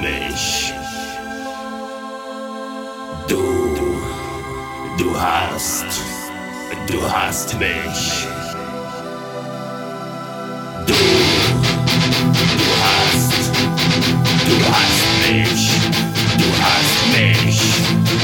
mich. Du, du hast, du hast mich. Du, du hast, du hast mich. Du hast mich.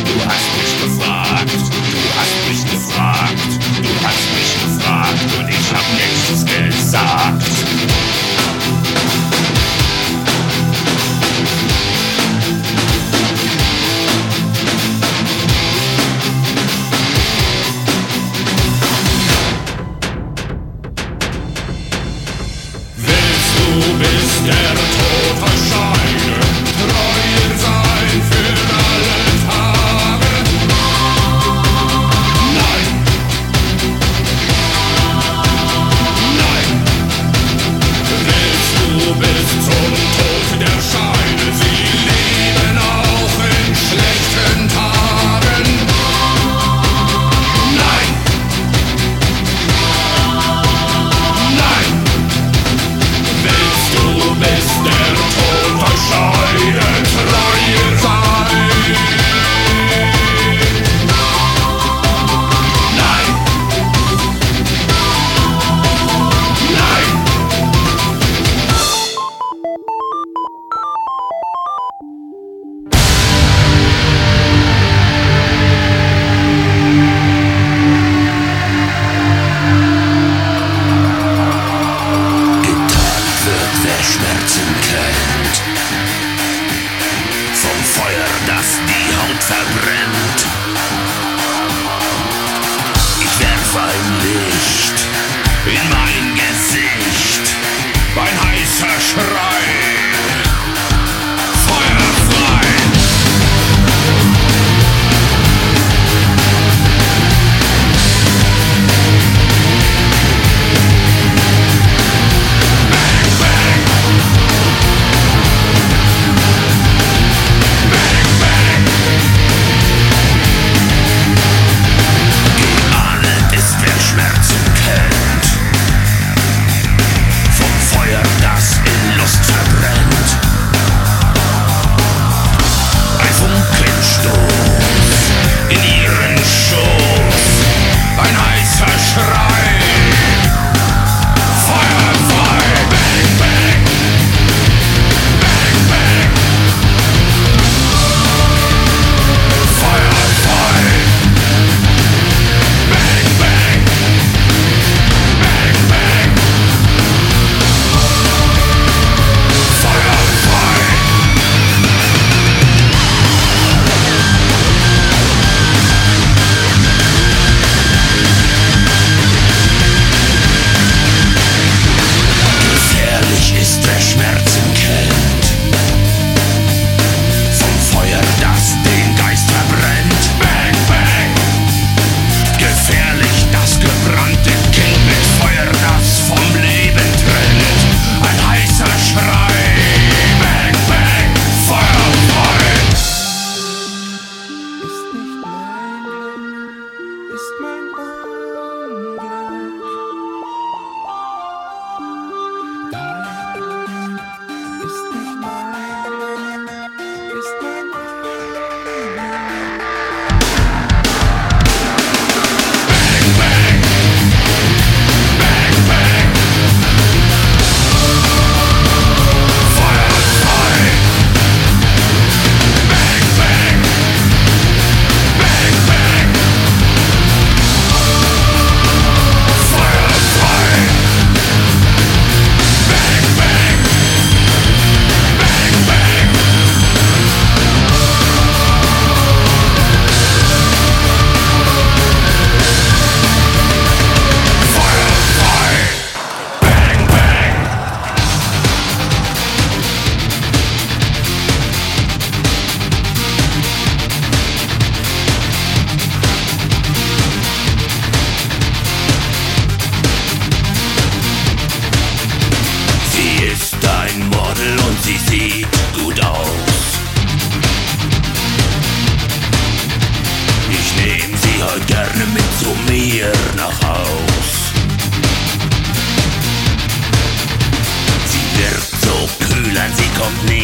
of me.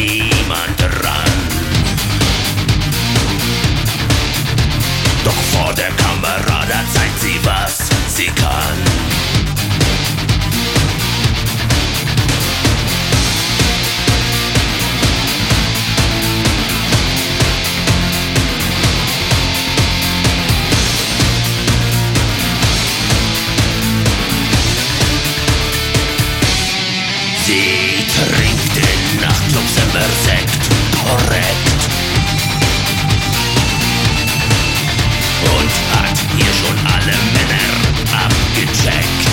Luxemburg korrekt. Und hat hier schon alle Männer abgecheckt.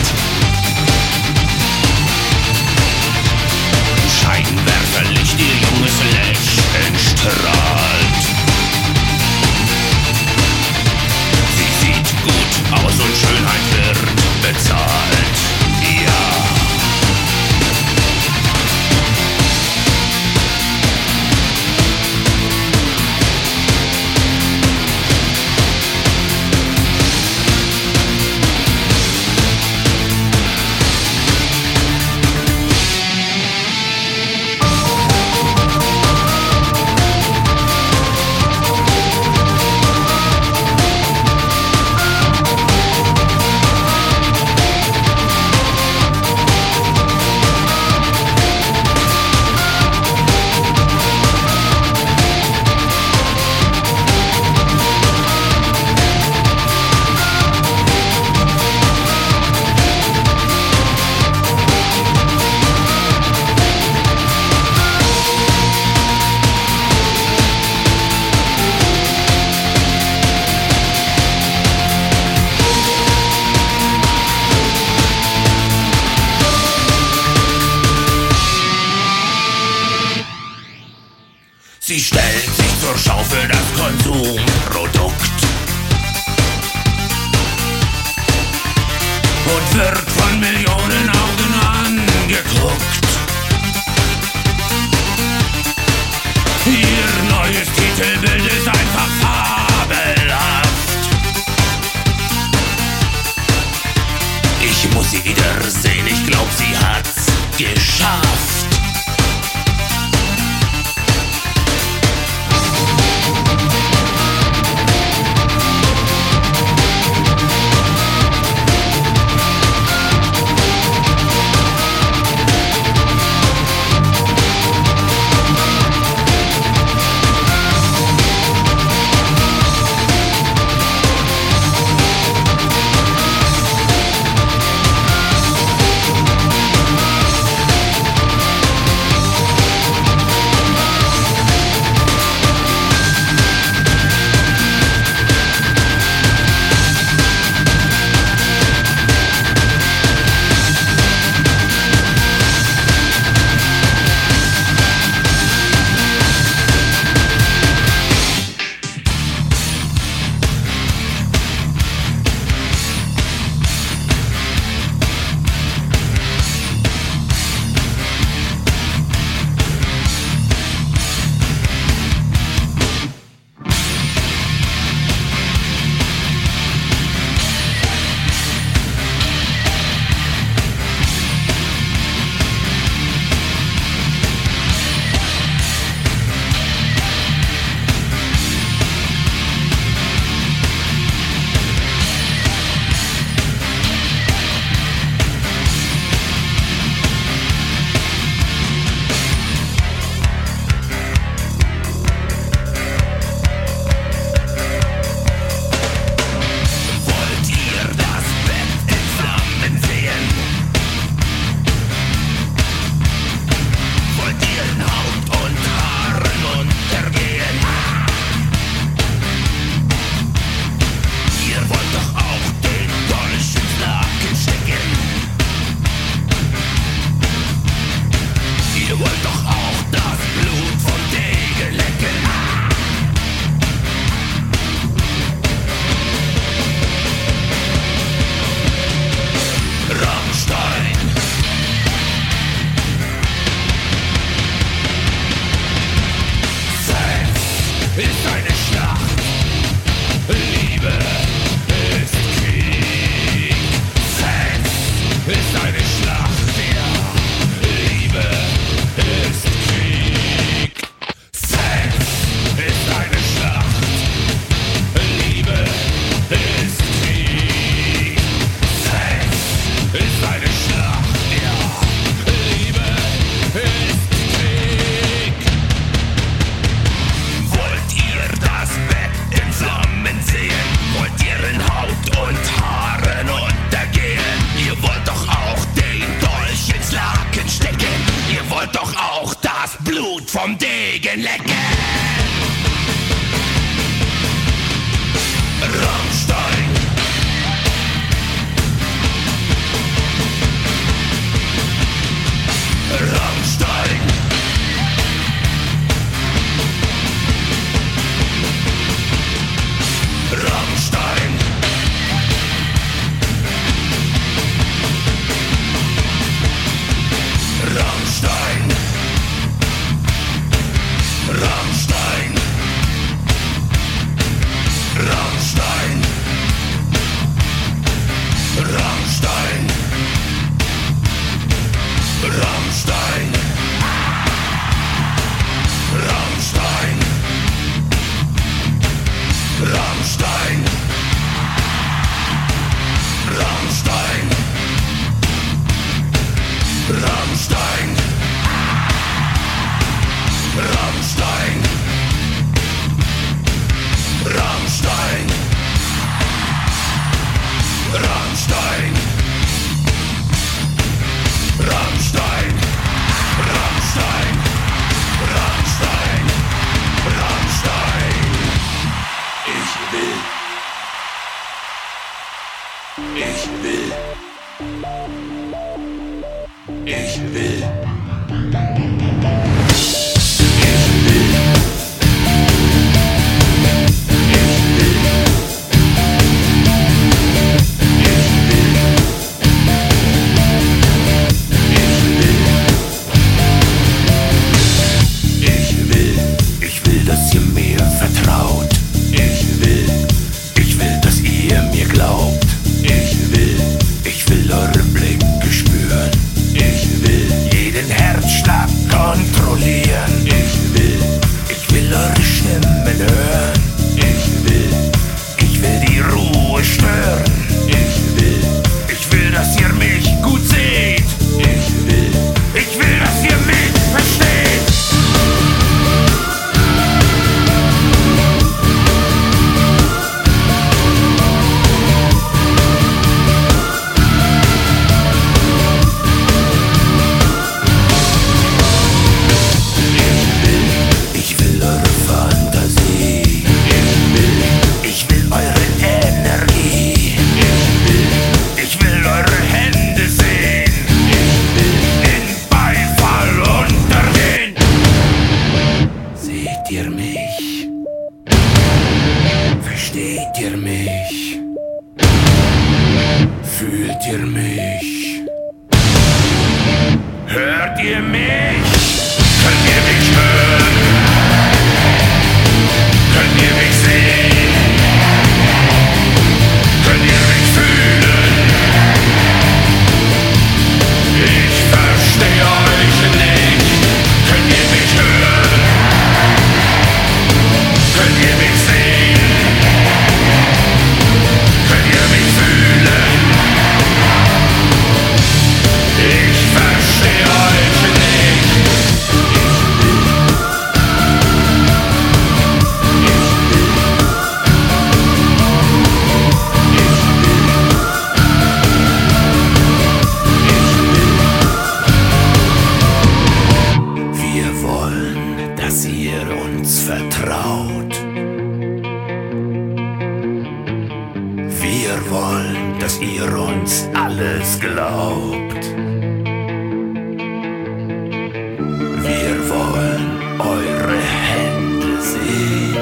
Scheinwerferlicht, ihr junges Lächeln strahlt. Sie sieht gut aus und Schönheit wird bezahlt. glaub, sie hat's geschafft. and let go. wollen, dass ihr uns alles glaubt. Wir wollen eure Hände sehen.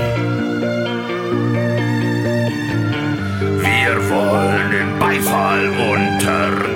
Wir wollen den Beifall unter